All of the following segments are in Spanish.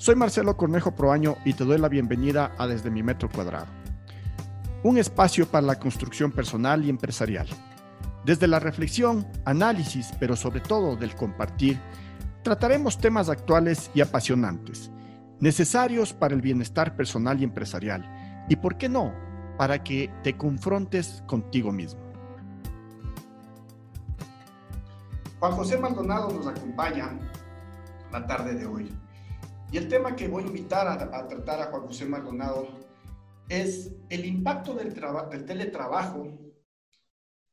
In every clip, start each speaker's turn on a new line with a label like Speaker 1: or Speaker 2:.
Speaker 1: Soy Marcelo Cornejo Proaño y te doy la bienvenida a Desde mi Metro Cuadrado, un espacio para la construcción personal y empresarial. Desde la reflexión, análisis, pero sobre todo del compartir, trataremos temas actuales y apasionantes, necesarios para el bienestar personal y empresarial, y por qué no, para que te confrontes contigo mismo. Juan José Maldonado nos acompaña la tarde de hoy. Y el tema que voy a invitar a, tratar a Juan José Maldonado es el impacto del, teletrabajo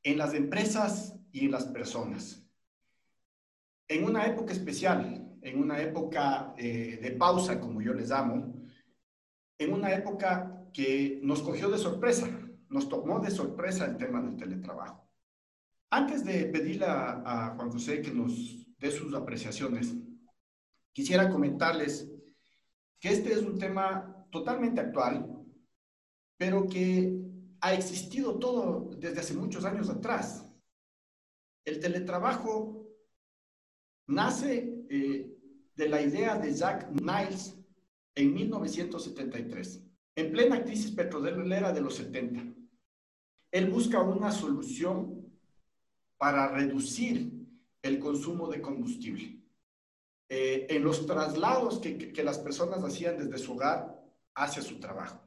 Speaker 1: en las empresas y en las personas. En una época especial, en una época eh, de pausa, como yo les llamo, en una época que nos cogió de sorpresa, nos tomó de sorpresa el tema del teletrabajo. Antes de pedirle a Juan José que nos dé sus apreciaciones, quisiera comentarles que este es un tema totalmente actual, pero que ha existido todo desde hace muchos años atrás. El teletrabajo nace eh, de la idea de Jack Niles en 1973, en plena crisis petrolera de los 70. Él busca una solución para reducir el consumo de combustible. Eh, en los traslados que, las personas hacían desde su hogar hacia su trabajo.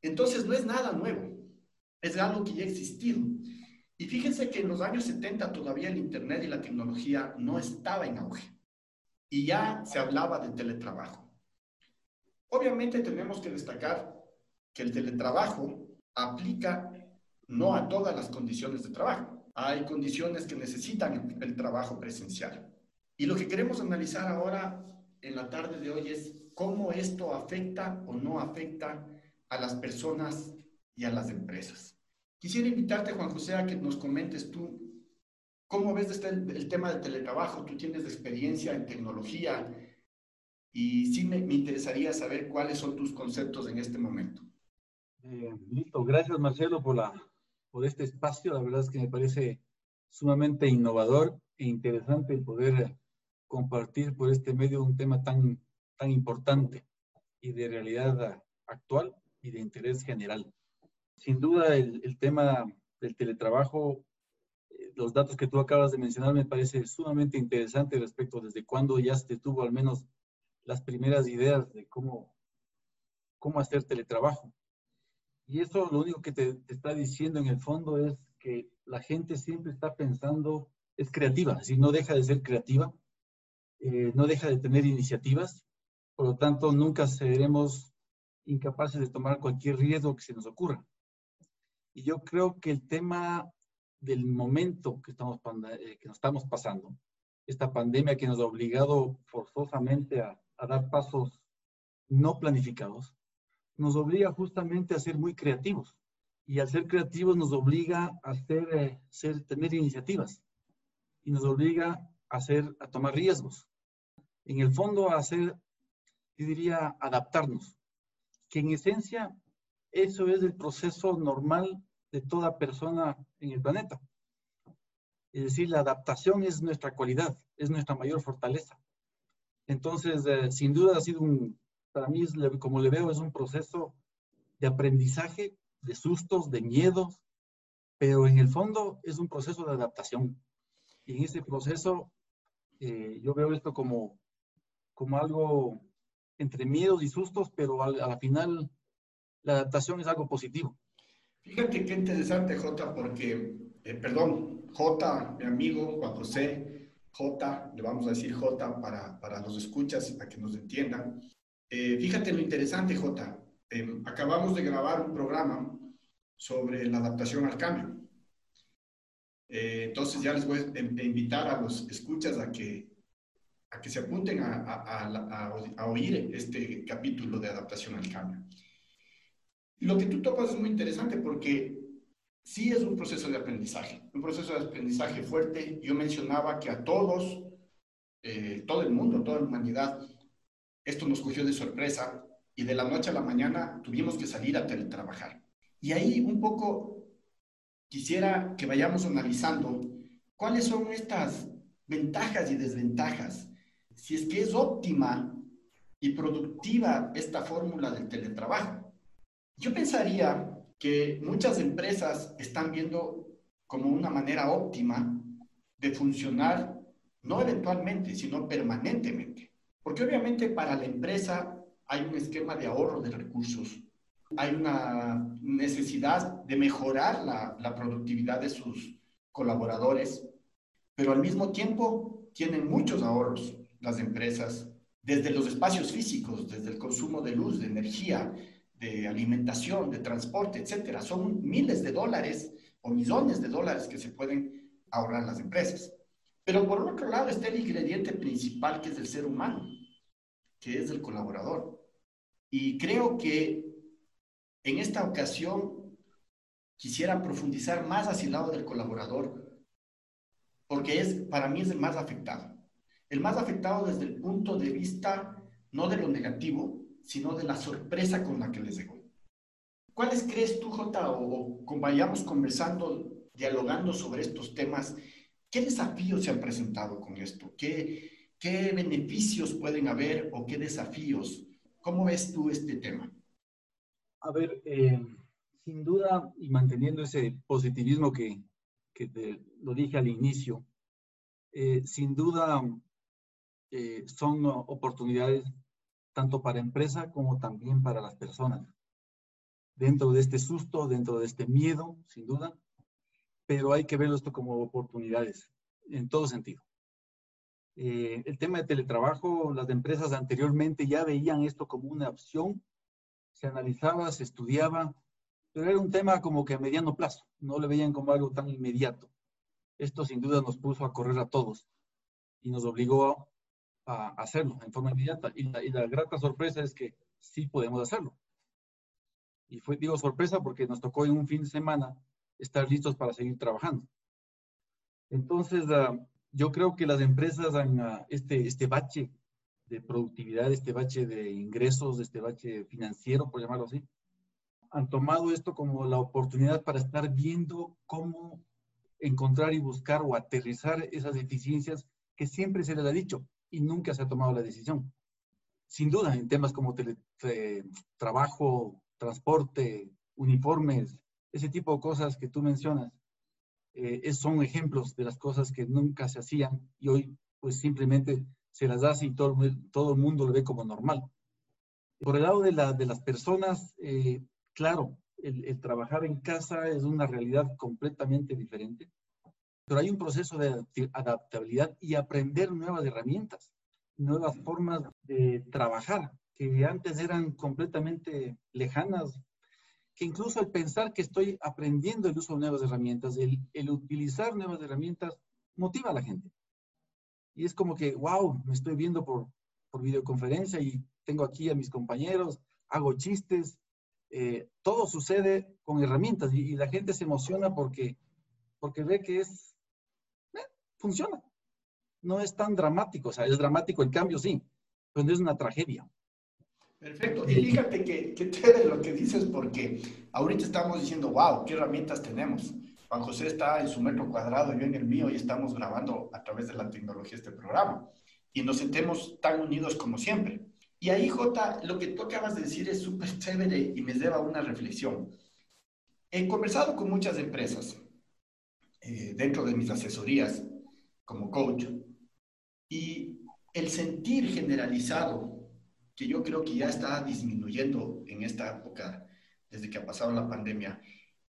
Speaker 1: Entonces no es nada nuevo, es algo que ya ha existido. Y fíjense que en los años 70 todavía el Internet y la tecnología no estaba en auge y ya se hablaba del teletrabajo. Obviamente tenemos que destacar que el teletrabajo aplica no a todas las condiciones de trabajo. Hay condiciones que necesitan el trabajo presencial. Y lo que queremos analizar ahora en la tarde de hoy es cómo esto afecta o no afecta a las personas y a las empresas. Quisiera invitarte, Juan José, a que nos comentes tú cómo ves este, el, tema del teletrabajo. Tú tienes experiencia en tecnología y sí me, interesaría saber cuáles son tus conceptos en este momento.
Speaker 2: Eh, listo, gracias Marcelo por, la, por este espacio. La verdad es que me parece sumamente innovador e interesante el poder compartir por este medio un tema tan, tan importante y de realidad actual y de interés general. Sin duda, el, el tema del teletrabajo, eh, los datos que tú acabas de mencionar me parece sumamente interesante respecto desde cuándo ya se tuvo al menos las primeras ideas de cómo, cómo hacer teletrabajo. Y eso lo único que te, te está diciendo en el fondo es que la gente siempre está pensando, es creativa, si no deja de ser creativa, eh, no deja de tener iniciativas, por lo tanto nunca seremos incapaces de tomar cualquier riesgo que se nos ocurra. Y yo creo que el tema del momento que estamos, eh, que nos estamos pasando, esta pandemia que nos ha obligado forzosamente a, dar pasos no planificados, nos obliga justamente a ser muy creativos. Y al ser creativos nos obliga a ser, eh, tener iniciativas y nos obliga hacer, a tomar riesgos. En el fondo, hacer, yo diría, adaptarnos. Que en esencia, eso es el proceso normal de toda persona en el planeta. Es decir, la adaptación es nuestra cualidad, es nuestra mayor fortaleza. Entonces, eh, sin duda ha sido un, para mí, como le veo, es un proceso de aprendizaje, de sustos, de miedos, pero en el fondo es un proceso de adaptación. En ese proceso eh, yo veo esto como, como algo entre miedos y sustos, pero al, a la final la adaptación es algo positivo.
Speaker 1: Fíjate qué interesante, Jota, porque, eh, perdón, Jota, mi amigo Juan José, Jota, le vamos a decir Jota para, para los escuchas, para que nos entiendan. Eh, fíjate lo interesante, Jota. acabamos de grabar un programa sobre la adaptación al cambio. Eh, entonces ya les voy a invitar a los escuchas a que, a que se apunten a, a, a, oír este capítulo de adaptación al cambio. Lo que tú topas es muy interesante porque sí es un proceso de aprendizaje, un proceso de aprendizaje fuerte. Yo mencionaba que a todos, eh, todo el mundo, toda la humanidad, esto nos cogió de sorpresa y de la noche a la mañana tuvimos que salir a teletrabajar. Y ahí un poco quisiera que vayamos analizando cuáles son estas ventajas y desventajas. Si es que es óptima y productiva esta fórmula del teletrabajo. Yo pensaría que muchas empresas están viendo como una manera óptima de funcionar, no eventualmente, sino permanentemente. Porque obviamente para la empresa hay un esquema de ahorro de recursos, hay una necesidad de mejorar la, productividad de sus colaboradores, pero al mismo tiempo tienen muchos ahorros las empresas, desde los espacios físicos, desde el consumo de luz, de energía, de alimentación, de transporte, etcétera. Son miles de dólares o millones de dólares que se pueden ahorrar las empresas. Pero por otro lado está el ingrediente principal que es el ser humano, que es el colaborador. Y creo que en esta ocasión quisiera profundizar más hacia el lado del colaborador, porque es, para mí es el más afectado. El más afectado desde el punto de vista no de lo negativo, sino de la sorpresa con la que les llegó. ¿Cuáles crees tú, Jota, o, o vayamos conversando, dialogando sobre estos temas? ¿Qué desafíos se han presentado con esto? ¿Qué, qué beneficios pueden haber o qué desafíos? ¿Cómo ves tú este tema?
Speaker 2: A ver, eh, sin duda, y manteniendo ese positivismo que, que te, lo dije al inicio, eh, sin duda eh, son oportunidades tanto para empresa como también para las personas. Dentro de este susto, dentro de este miedo, sin duda, pero hay que verlo esto como oportunidades, en todo sentido. El tema de teletrabajo, las empresas anteriormente ya veían esto como una opción, se analizaba, se estudiaba, pero era un tema como que a mediano plazo, no le veían como algo tan inmediato. Esto sin duda nos puso a correr a todos y nos obligó a hacerlo en forma inmediata. Y la, grata sorpresa es que sí podemos hacerlo. Y fue, digo, sorpresa porque nos tocó en un fin de semana estar listos para seguir trabajando. Entonces, ah, yo creo que las empresas ah, este, este bache de productividad, este bache de ingresos, este bache financiero, por llamarlo así, han tomado esto como la oportunidad para estar viendo cómo encontrar y buscar o aterrizar esas deficiencias que siempre se les ha dicho y nunca se ha tomado la decisión. Sin duda, en temas como trabajo, transporte, uniformes, ese tipo de cosas que tú mencionas, eh, son ejemplos de las cosas que nunca se hacían y hoy pues simplemente se las hace y todo, todo el mundo lo ve como normal. Por el lado de, la, de las personas, eh, claro, el, el, trabajar en casa es una realidad completamente diferente pero hay un proceso de adaptabilidad y aprender nuevas herramientas, nuevas formas de trabajar que antes eran completamente lejanas, que incluso el pensar que estoy aprendiendo el uso de nuevas herramientas, el, el utilizar nuevas herramientas, motiva a la gente. Y es como que, wow, me estoy viendo por, por videoconferencia y tengo aquí a mis compañeros, hago chistes, eh, todo sucede con herramientas y, y, la gente se emociona porque, porque ve que es funciona. No es tan dramático, o sea, es dramático el cambio, sí, pero no es una tragedia.
Speaker 1: Perfecto. Y fíjate que, que te lo que dices porque ahorita estamos diciendo, wow, qué herramientas tenemos. Juan José está en su metro cuadrado, yo en el mío y estamos grabando a través de la tecnología este programa. Y nos sentemos tan unidos como siempre. Y ahí, Jota, lo que tú acabas de decir es súper chévere y me lleva a una reflexión. He conversado con muchas empresas eh, dentro de mis asesorías como coach. Y el sentir generalizado, que yo creo que ya está disminuyendo en esta época, desde que ha pasado la pandemia,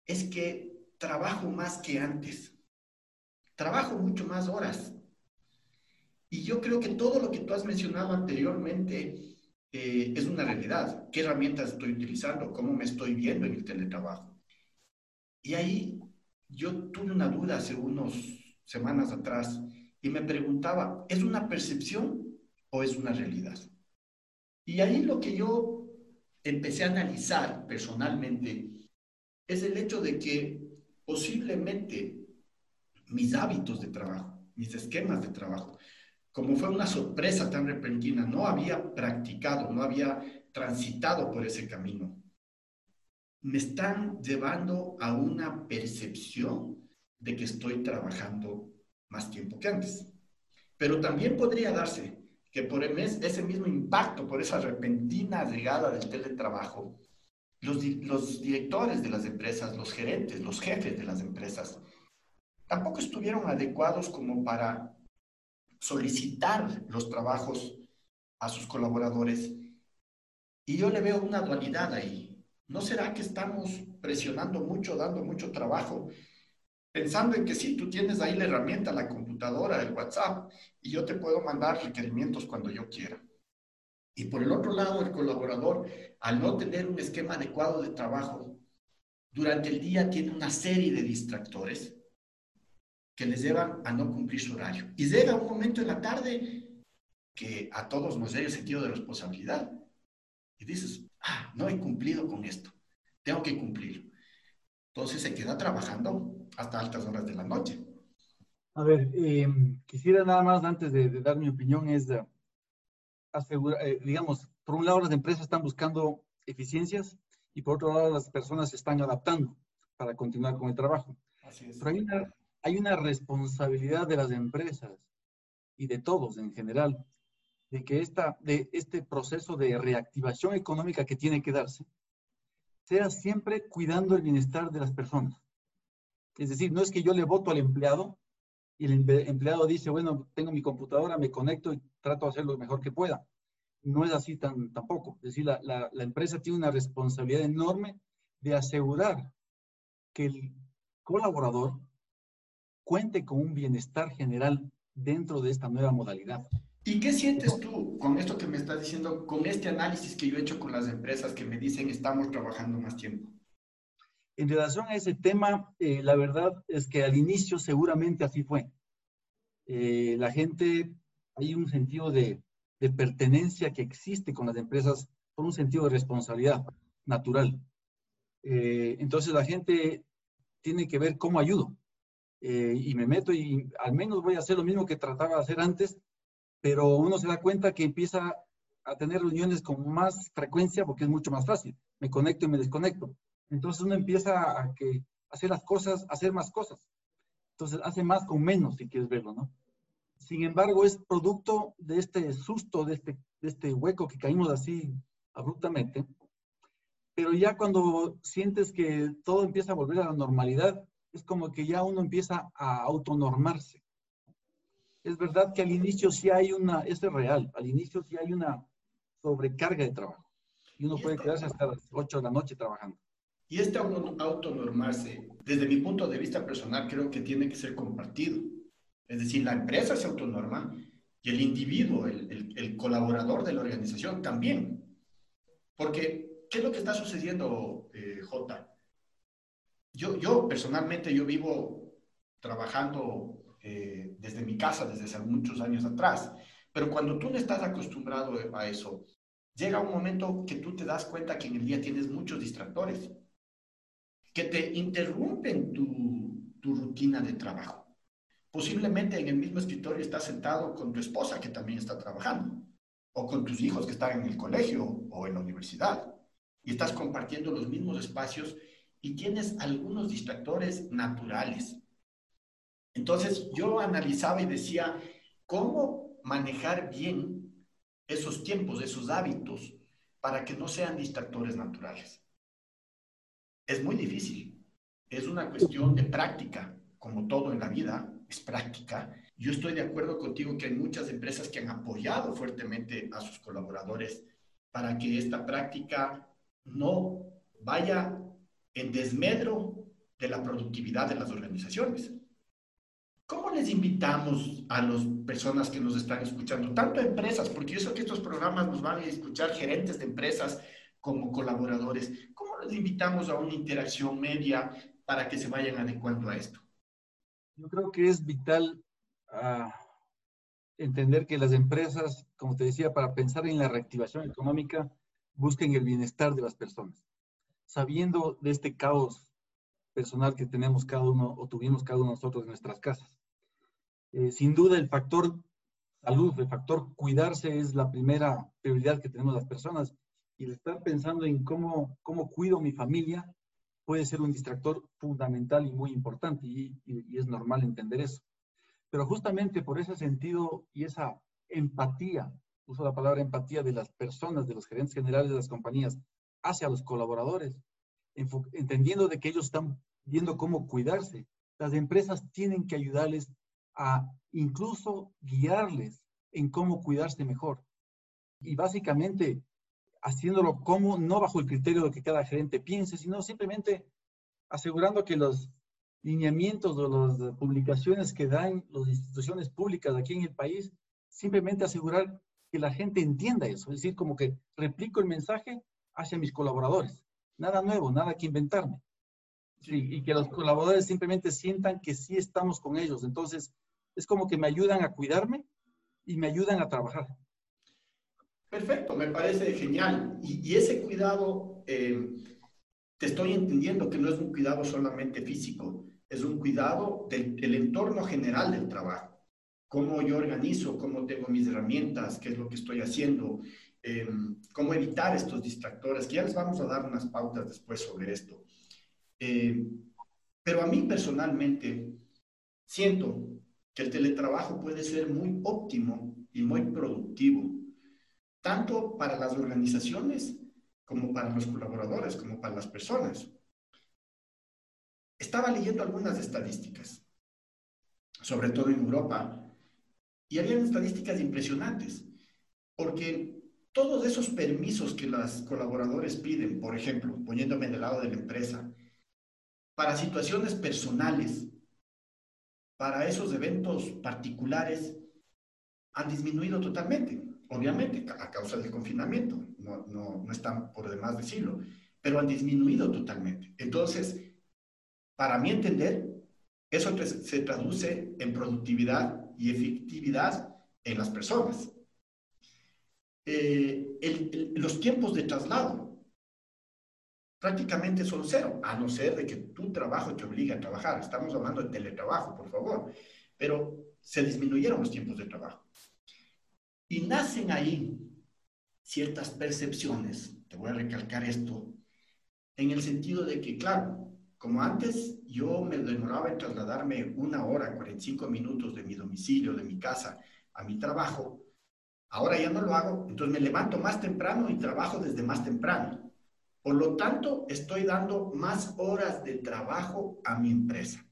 Speaker 1: es que trabajo más que antes. Trabajo mucho más horas. Y yo creo que todo lo que tú has mencionado anteriormente eh, es una realidad. ¿Qué herramientas estoy utilizando? ¿Cómo me estoy viendo en el teletrabajo? Y ahí yo tuve una duda hace unos semanas atrás y me preguntaba, ¿es una percepción o es una realidad? Y ahí lo que yo empecé a analizar personalmente es el hecho de que posiblemente mis hábitos de trabajo, mis esquemas de trabajo, como fue una sorpresa tan repentina, no había practicado, no había transitado por ese camino, me están llevando a una percepción de que estoy trabajando más tiempo que antes. Pero también podría darse que por ese mismo impacto, por esa repentina llegada del teletrabajo, los, los directores de las empresas, los gerentes, los jefes de las empresas, tampoco estuvieron adecuados como para solicitar los trabajos a sus colaboradores. Y yo le veo una dualidad ahí. ¿No será que estamos presionando mucho, dando mucho trabajo, pensando en que sí, tú tienes ahí la herramienta, la computadora, el WhatsApp, y yo te puedo mandar requerimientos cuando yo quiera? Y por el otro lado, el colaborador, al no tener un esquema adecuado de trabajo, durante el día tiene una serie de distractores que les llevan a no cumplir su horario. Y llega un momento en la tarde que a todos nos llega el sentido de responsabilidad. Y dices, ah, no he cumplido con esto, tengo que cumplir. Entonces se queda trabajando hasta altas horas de la noche.
Speaker 2: A ver, eh, quisiera nada más, antes de, dar mi opinión, es asegurar, eh, digamos, por un lado las empresas están buscando eficiencias y por otro lado las personas se están adaptando para continuar con el trabajo. Así es. Pero hay una, hay una responsabilidad de las empresas y de todos en general de que esta, de este proceso de reactivación económica que tiene que darse sea siempre cuidando el bienestar de las personas. Es decir, no es que yo le voto al empleado y el empleado dice, bueno, tengo mi computadora, me conecto y trato de hacer lo mejor que pueda. No es así tan, tampoco. Es decir, la, la, la empresa tiene una responsabilidad enorme de asegurar que el colaborador cuente con un bienestar general dentro de esta nueva modalidad.
Speaker 1: ¿Y qué sientes tú con esto que me estás diciendo, con este análisis que yo he hecho con las empresas que me dicen estamos trabajando más tiempo?
Speaker 2: En relación a ese tema, eh, la verdad es que al inicio seguramente así fue. Eh, la gente, hay un sentido de, pertenencia que existe con las empresas por un sentido de responsabilidad natural. Eh, entonces la gente tiene que ver cómo ayudo. Y me meto y al menos voy a hacer lo mismo que trataba de hacer antes, pero uno se da cuenta que empieza a tener reuniones con más frecuencia porque es mucho más fácil. Me conecto y me desconecto. Entonces uno empieza a, que, hacer las cosas, hacer más cosas. Entonces hace más con menos, si quieres verlo, ¿no? Sin embargo, es producto de este susto, de este, de este hueco que caímos así abruptamente. Pero ya cuando sientes que todo empieza a volver a la normalidad, es como que ya uno empieza a autonormarse. Es verdad que al inicio sí hay una, eso es real, al inicio sí hay una sobrecarga de trabajo. Y uno puede quedarse hasta las 8 de la noche trabajando.
Speaker 1: Y este autonormarse, desde mi punto de vista personal, creo que tiene que ser compartido. Es decir, la empresa se autonorma y el individuo, el, el, colaborador de la organización también. Porque, ¿qué es lo que está sucediendo, eh, Jota? yo, yo personalmente, yo vivo trabajando eh, desde mi casa desde hace muchos años atrás, pero cuando tú no estás acostumbrado a eso, llega un momento que tú te das cuenta que en el día tienes muchos distractores que te interrumpen tu, rutina de trabajo. Posiblemente en el mismo escritorio estás sentado con tu esposa que también está trabajando, o con tus hijos que están en el colegio o en la universidad, y estás compartiendo los mismos espacios y tienes algunos distractores naturales. Entonces yo analizaba y decía, ¿cómo manejar bien esos tiempos, esos hábitos, para que no sean distractores naturales? Es muy difícil. Es una cuestión de práctica, como todo en la vida, es práctica. Yo estoy de acuerdo contigo que hay muchas empresas que han apoyado fuertemente a sus colaboradores para que esta práctica no vaya en desmedro de la productividad de las organizaciones. ¿Cómo les invitamos a las personas que nos están escuchando, tanto empresas, porque yo sé que estos programas nos van a escuchar gerentes de empresas como colaboradores, ¿cómo les invitamos a una interacción media para que se vayan adecuando a esto?
Speaker 2: Yo creo que es vital ah, entender que las empresas, como te decía, para pensar en la reactivación económica, busquen el bienestar de las personas sabiendo de este caos personal que tenemos cada uno o tuvimos cada uno de nosotros en nuestras casas. Eh, sin duda el factor salud, el factor cuidarse es la primera prioridad que tenemos las personas y el estar pensando en cómo, cómo cuido mi familia puede ser un distractor fundamental y muy importante y, y es normal entender eso. Pero justamente por ese sentido y esa empatía uso la palabra empatía de las personas, de los gerentes generales de las compañías hacia los colaboradores, entendiendo de que ellos están viendo cómo cuidarse. Las empresas tienen que ayudarles a incluso guiarles en cómo cuidarse mejor. Y básicamente haciéndolo como, no bajo el criterio de que cada gerente piense, sino simplemente asegurando que los lineamientos o las publicaciones que dan las instituciones públicas aquí en el país, simplemente asegurar que la gente entienda eso, es decir, como que replico el mensaje hacia mis colaboradores. Nada nuevo, nada que inventarme. y que los colaboradores simplemente sientan que sí estamos con ellos. Entonces, es como que me ayudan a cuidarme y me ayudan a trabajar.
Speaker 1: Perfecto, me parece genial. Y, ese cuidado, eh, te estoy entendiendo que no es un cuidado solamente físico, es un cuidado del, entorno general del trabajo. Cómo yo organizo, cómo tengo mis herramientas, qué es lo que estoy haciendo, em, cómo evitar estos distractores, que ya les vamos a dar unas pautas después sobre esto. Eh, pero a mí personalmente siento que el teletrabajo puede ser muy óptimo y muy productivo, tanto para las organizaciones como para los colaboradores, como para las personas. Estaba leyendo algunas estadísticas, sobre todo en Europa, y habían estadísticas impresionantes, porque todos esos permisos que los colaboradores piden, por ejemplo, poniéndome del lado de la empresa, para situaciones personales, para esos eventos particulares, han disminuido totalmente, obviamente, a causa del confinamiento, no, no, no están por demás decirlo, pero han disminuido totalmente. Entonces, para mi entender, eso se traduce en productividad y efectividad en las personas. Eh, los tiempos de traslado prácticamente son cero, a no ser de que tu trabajo te obligue a trabajar. Estamos hablando de teletrabajo, por favor. Pero se disminuyeron los tiempos de trabajo. Y nacen ahí ciertas percepciones, te voy a recalcar esto, en el sentido de que, claro, como antes yo me demoraba en trasladarme una hora, 45 minutos de mi domicilio, de mi casa, a mi trabajo, ahora ya no lo hago, entonces me levanto más temprano y trabajo desde más temprano. Por lo tanto, estoy dando más horas de trabajo a mi empresa.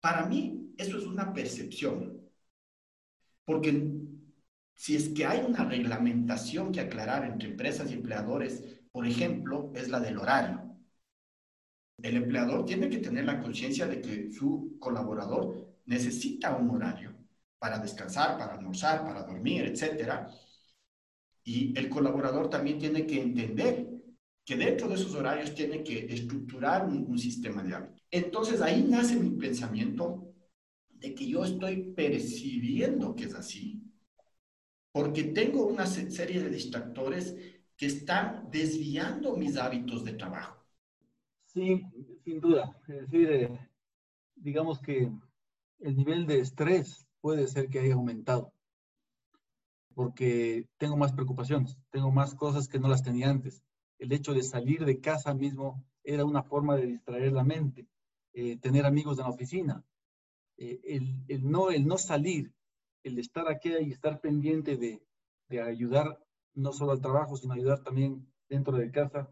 Speaker 1: Para mí, eso es una percepción, porque si es que hay una reglamentación que aclarar entre empresas y empleadores, por ejemplo, es la del horario el empleador tiene que tener la conciencia de que su colaborador necesita un horario para descansar, para almorzar, para dormir, etc. Y el colaborador también tiene que entender que dentro de esos horarios tiene que estructurar un, sistema de hábitos. Entonces ahí nace mi pensamiento de que yo estoy percibiendo que es así, porque tengo una serie de distractores que están desviando mis hábitos de trabajo.
Speaker 2: Sí, sin duda. Es decir, eh, digamos que el nivel de estrés puede ser que haya aumentado porque tengo más preocupaciones, tengo más cosas que no las tenía antes. El hecho de salir de casa mismo era una forma de distraer la mente, eh, tener amigos en la oficina. Eh, el, no, el no salir, el estar aquí y estar pendiente de, de ayudar no solo al trabajo, sino ayudar también dentro de casa,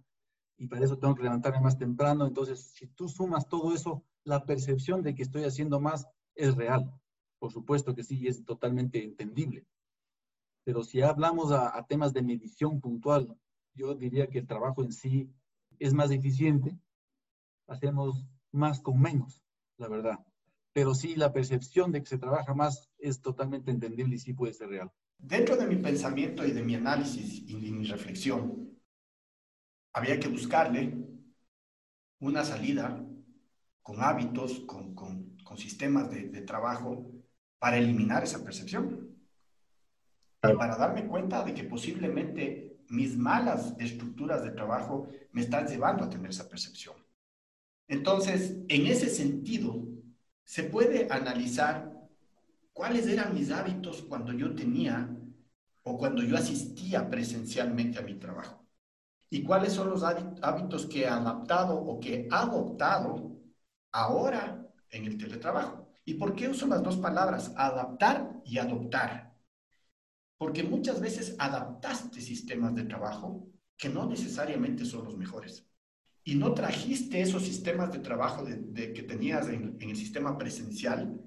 Speaker 2: y para eso tengo que levantarme más temprano. Entonces, si tú sumas todo eso, la percepción de que estoy haciendo más es real. Por supuesto que sí, es totalmente entendible. Pero si hablamos a, temas de medición puntual, yo diría que el trabajo en sí es más eficiente. Hacemos más con menos, la verdad. Pero sí, la percepción de que se trabaja más es totalmente entendible y sí puede ser real.
Speaker 1: Dentro de mi pensamiento y de mi análisis y de mi reflexión, había que buscarle una salida con hábitos, con, con, sistemas de, trabajo para eliminar esa percepción. Y para darme cuenta de que posiblemente mis malas estructuras de trabajo me están llevando a tener esa percepción. Entonces, en ese sentido, se puede analizar cuáles eran mis hábitos cuando yo tenía o cuando yo asistía presencialmente a mi trabajo y cuáles son los hábitos que he adaptado o que he adoptado ahora en el teletrabajo. ¿Y por qué uso las dos palabras, adaptar y adoptar? porque muchas veces adaptaste sistemas de trabajo que no necesariamente son los mejores. Y no trajiste esos sistemas de trabajo de, que tenías en, en el sistema presencial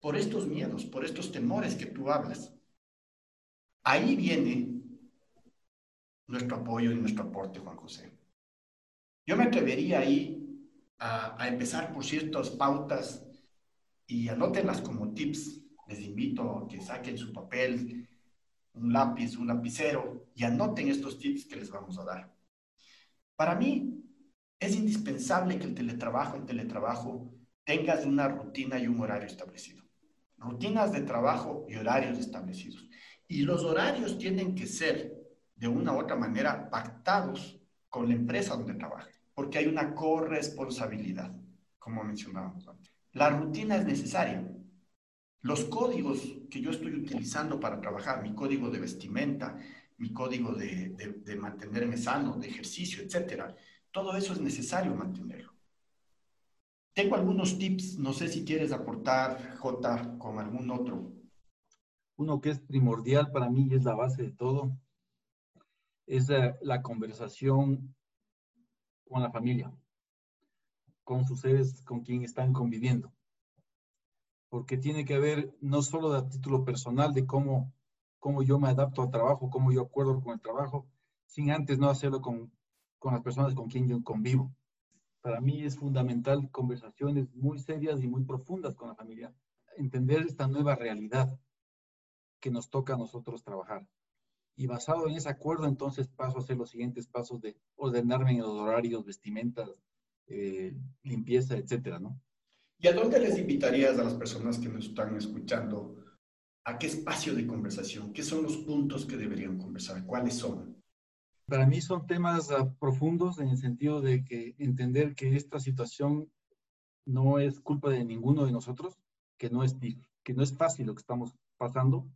Speaker 1: por estos miedos, por estos temores que tú hablas. Ahí viene nuestro apoyo y nuestro aporte, Juan José. Yo me atrevería ahí a, a empezar por ciertas pautas y anótenlas como tips. Les invito a que saquen su papel, un lápiz, un lapicero y anoten estos tips que les vamos a dar. Para mí es indispensable que el teletrabajo, el teletrabajo, tengas una rutina y un horario establecido. Rutinas de trabajo y horarios establecidos. Y los horarios tienen que ser, de una u otra manera, pactados con la empresa donde trabaja, porque hay una corresponsabilidad, como mencionábamos antes. La rutina es necesaria, los códigos que yo estoy utilizando para trabajar, mi código de vestimenta, mi código de, de, mantenerme sano, de ejercicio, etcétera, todo eso es necesario mantenerlo. Tengo algunos tips, no sé si quieres aportar, J, con algún otro.
Speaker 2: Uno que es primordial para mí y es la base de todo, es la, conversación con la familia, con sus seres con quien están conviviendo porque tiene que ver no solo de título personal de cómo, cómo yo me adapto al trabajo, cómo yo acuerdo con el trabajo, sin antes no hacerlo con, con las personas con quien yo convivo. Para mí es fundamental conversaciones muy serias y muy profundas con la familia, entender esta nueva realidad que nos toca a nosotros trabajar. Y basado en ese acuerdo, entonces paso a hacer los siguientes pasos de ordenarme en los horarios, vestimentas, eh, limpieza, etcétera, ¿no?
Speaker 1: ¿Y a dónde les invitarías a las personas que nos están escuchando? ¿A qué espacio de conversación? ¿Qué son los puntos que deberían conversar? ¿Cuáles son?
Speaker 2: Para mí son temas uh, profundos en el sentido de que entender que esta situación no es culpa de ninguno de nosotros, que no es, que no es fácil lo que estamos pasando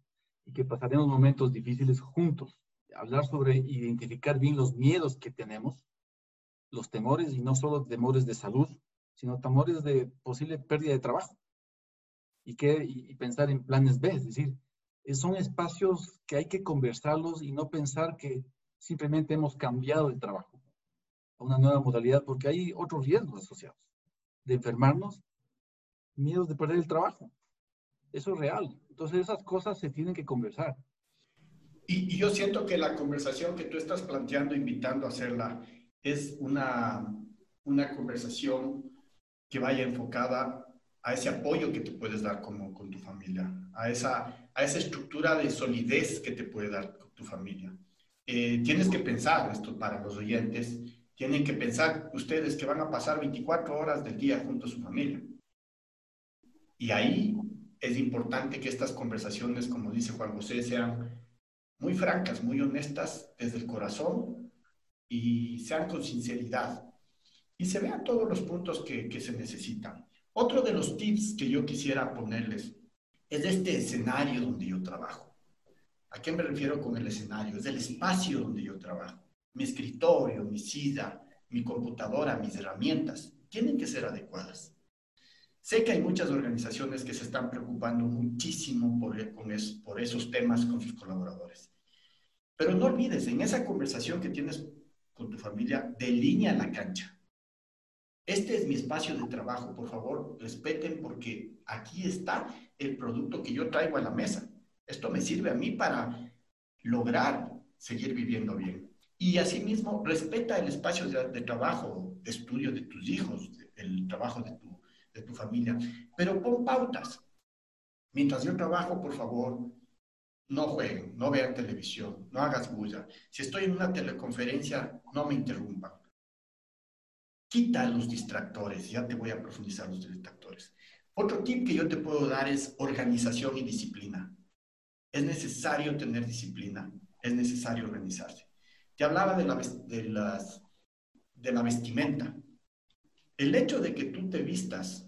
Speaker 2: y que pasaremos momentos difíciles juntos. Hablar sobre identificar bien los miedos que tenemos, los temores y no solo temores de salud, sino temores de posible pérdida de trabajo y, que, y pensar en planes B, es decir, son espacios que hay que conversarlos y no pensar que simplemente hemos cambiado de trabajo a una nueva modalidad, porque hay otros riesgos asociados, de enfermarnos, miedos de perder el trabajo. Eso es real. Entonces esas cosas se tienen que conversar.
Speaker 1: Y, y yo siento que la conversación que tú estás planteando, invitando a hacerla, es una, una conversación que vaya enfocada a ese apoyo que te puedes dar como con tu familia, a esa, a esa estructura de solidez que te puede dar tu familia. Eh, tienes que pensar, esto para los oyentes, tienen que pensar ustedes que van a pasar 24 horas del día junto a su familia. Y ahí es importante que estas conversaciones, como dice Juan José, sean muy francas, muy honestas desde el corazón y sean con sinceridad y se vean todos los puntos que, que se necesitan. Otro de los tips que yo quisiera ponerles es este escenario donde yo trabajo. ¿A qué me refiero con el escenario? Es el espacio donde yo trabajo. Mi escritorio, mi silla, mi computadora, mis herramientas, tienen que ser adecuadas. Sé que hay muchas organizaciones que se están preocupando muchísimo por, con por esos temas con sus colaboradores. Pero no olvides, en esa conversación que tienes con tu familia, delinea la cancha. Este es mi espacio de trabajo, por favor, respeten porque aquí está el producto que yo traigo a la mesa. Esto me sirve a mí para lograr seguir viviendo bien. Y asimismo, respeta el espacio de, trabajo, de estudio de tus hijos, el trabajo de tu, de tu familia, pero pon pautas. Mientras yo trabajo, por favor, no jueguen, no vean televisión, no hagas bulla. Si estoy en una teleconferencia, no me interrumpan quita los distractores, ya te voy a profundizar los distractores. Otro tip que yo te puedo dar es organización y disciplina. Es necesario tener disciplina, es necesario organizarse. Te hablaba de la, de las, de la vestimenta. El hecho de que tú te vistas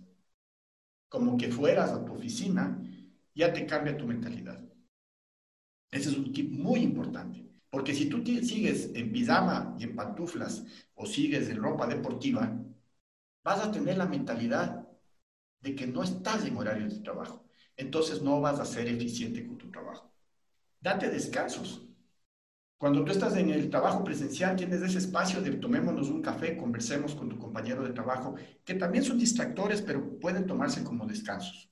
Speaker 1: como que fueras a tu oficina, ya te cambia tu mentalidad. Ese es un tip muy importante. Porque si tú sigues en pijama y en pantuflas o sigues en ropa deportiva, vas a tener la mentalidad de que no estás en horario de trabajo. Entonces no vas a ser eficiente con tu trabajo. Date descansos. Cuando tú estás en el trabajo presencial, tienes ese espacio de tomémonos un café, conversemos con tu compañero de trabajo, que también son distractores, pero pueden tomarse como descansos.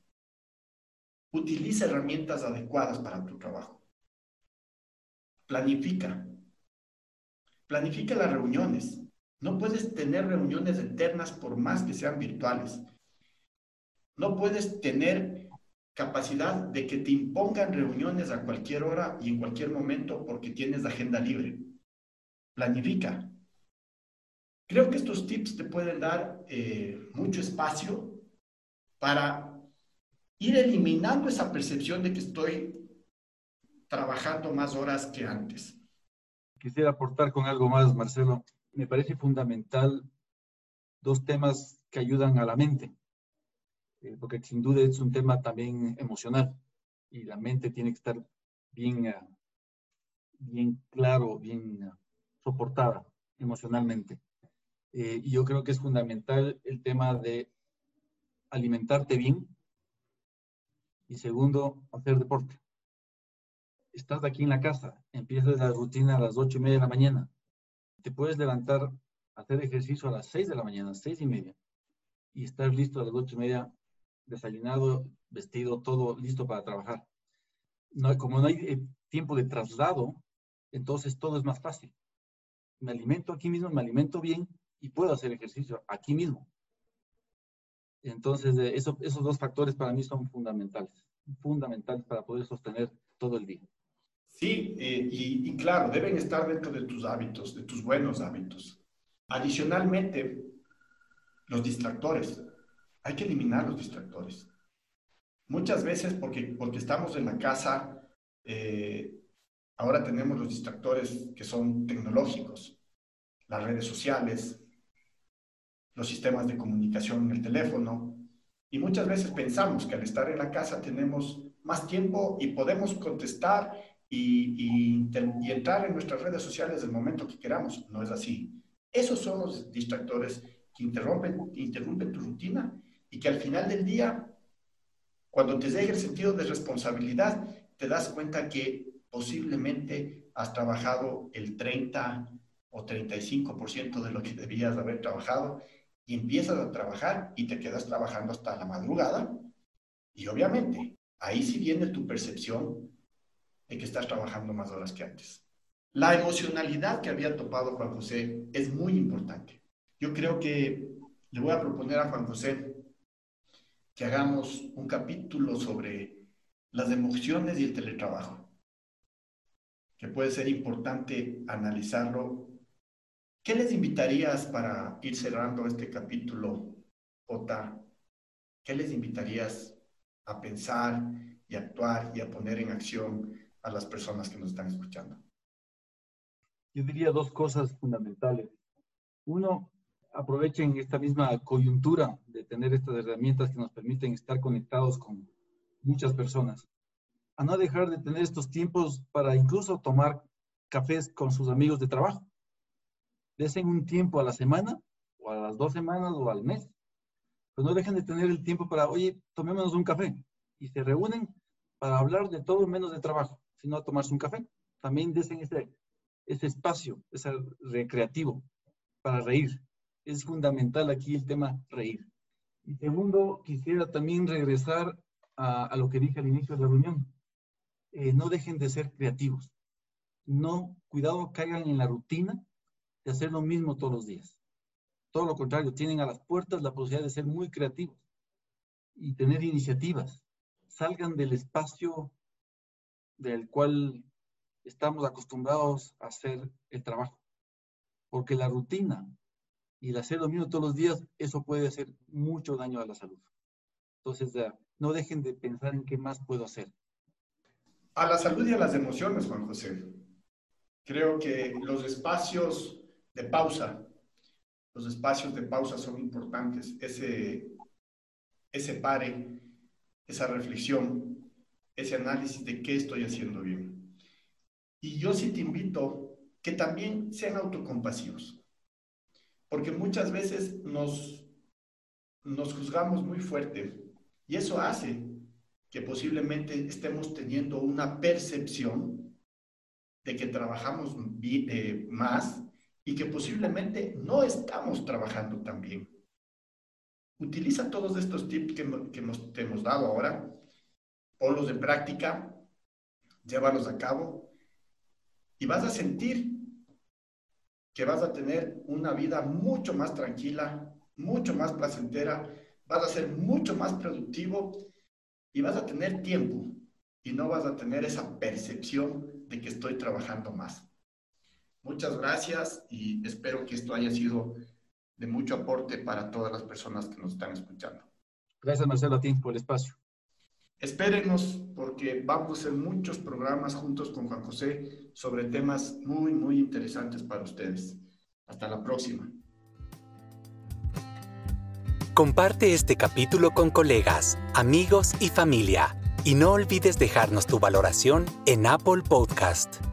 Speaker 1: Utiliza herramientas adecuadas para tu trabajo. Planifica. Planifica las reuniones. No puedes tener reuniones eternas por más que sean virtuales. No puedes tener capacidad de que te impongan reuniones a cualquier hora y en cualquier momento porque tienes agenda libre. Planifica. Creo que estos tips te pueden dar eh, mucho espacio para ir eliminando esa percepción de que estoy trabajando más horas que antes.
Speaker 2: Quisiera aportar con algo más, Marcelo. Me parece fundamental dos temas que ayudan a la mente. Eh, porque sin duda es un tema también emocional y la mente tiene que estar bien, uh, bien claro, bien uh, soportada emocionalmente. Eh, y yo creo que es fundamental el tema de alimentarte bien y segundo, hacer deporte. Estás aquí en la casa, empiezas la rutina a las ocho y media de la mañana, te puedes levantar, hacer ejercicio a las seis de la mañana, seis y media, y estar listo a las ocho y media desayunado, vestido, todo listo para trabajar. No, como no hay eh, tiempo de traslado, entonces todo es más fácil. Me alimento aquí mismo, me alimento bien y puedo hacer ejercicio aquí mismo. Entonces, eh, eso, esos dos factores para mí son fundamentales, fundamentales para poder sostener todo el día.
Speaker 1: Sí, eh, y, claro, deben estar dentro de tus hábitos, de tus buenos hábitos. Adicionalmente, los distractores hay que eliminar los distractores. Muchas veces porque, porque estamos en la casa, eh, ahora tenemos los distractores que son tecnológicos, las redes sociales, los sistemas de comunicación en el teléfono, y muchas veces pensamos que al estar en la casa tenemos más tiempo y podemos contestar y, y, entrar en nuestras redes sociales el momento que queramos. No es así. Esos son los distractores que interrumpen, interrumpen tu rutina y que al final del día, cuando te deje el sentido de responsabilidad, te das cuenta que posiblemente has trabajado el 30 o 35% de lo que debías haber trabajado y empiezas a trabajar y te quedas trabajando hasta la madrugada y obviamente ahí sí viene tu percepción que estás trabajando más horas que antes. La emocionalidad que había topado Juan José es muy importante. Yo creo que le voy a proponer a Juan José que hagamos un capítulo sobre las emociones y el teletrabajo, que puede ser importante analizarlo. ¿Qué les invitarías para ir cerrando este capítulo, Jota? ¿Qué les invitarías a pensar y actuar y a poner en acción a las personas que nos están escuchando?
Speaker 2: Yo diría dos cosas fundamentales. Uno, aprovechen esta misma coyuntura de tener estas herramientas que nos permiten estar conectados con muchas personas, a no dejar de tener estos tiempos para incluso tomar cafés con sus amigos de trabajo. Desen un tiempo a la semana, o a las dos semanas, o al mes. Pero no dejen de tener el tiempo para, oye, tomémonos un café. Y se reúnen para hablar de todo menos de trabajo, sino a tomarse un café. También desen ese, ese espacio, ese recreativo, para reír, es fundamental aquí el tema reír. Y segundo, quisiera también regresar a, lo que dije al inicio de la reunión. Eh, no dejen de ser creativos. No, cuidado, caigan en la rutina de hacer lo mismo todos los días. Todo lo contrario, tienen a las puertas la posibilidad de ser muy creativos y tener iniciativas. Salgan del espacio del cual estamos acostumbrados a hacer el trabajo. Porque la rutina y el hacer lo mismo todos los días, eso puede hacer mucho daño a la salud. Entonces, no dejen de pensar en qué más puedo hacer.
Speaker 1: A la salud y a las emociones, Juan José. Creo que los espacios de pausa, los espacios de pausa son importantes. Ese, ese pare, esa reflexión, ese análisis de qué estoy haciendo bien. Y yo sí te invito que también sean autocompasivos porque muchas veces nos, nos juzgamos muy fuerte y eso hace que posiblemente estemos teniendo una percepción de que trabajamos eh, más y que posiblemente no estamos trabajando tan bien. Utiliza todos estos tips que, hemos, te hemos dado ahora, ponlos en práctica, llévalos a cabo y vas a sentir que vas a tener una vida mucho más tranquila, mucho más placentera, vas a ser mucho más productivo y vas a tener tiempo y no vas a tener esa percepción de que estoy trabajando más. Muchas gracias y espero que esto haya sido de mucho aporte para todas las personas que nos están escuchando.
Speaker 2: Gracias, Marcelo, a ti por el espacio.
Speaker 1: Espérenos porque vamos a hacer muchos programas juntos con Juan José sobre temas muy, muy interesantes para ustedes. Hasta la próxima.
Speaker 3: Comparte este capítulo con colegas, amigos y familia. Y no olvides dejarnos tu valoración en Apple Podcast.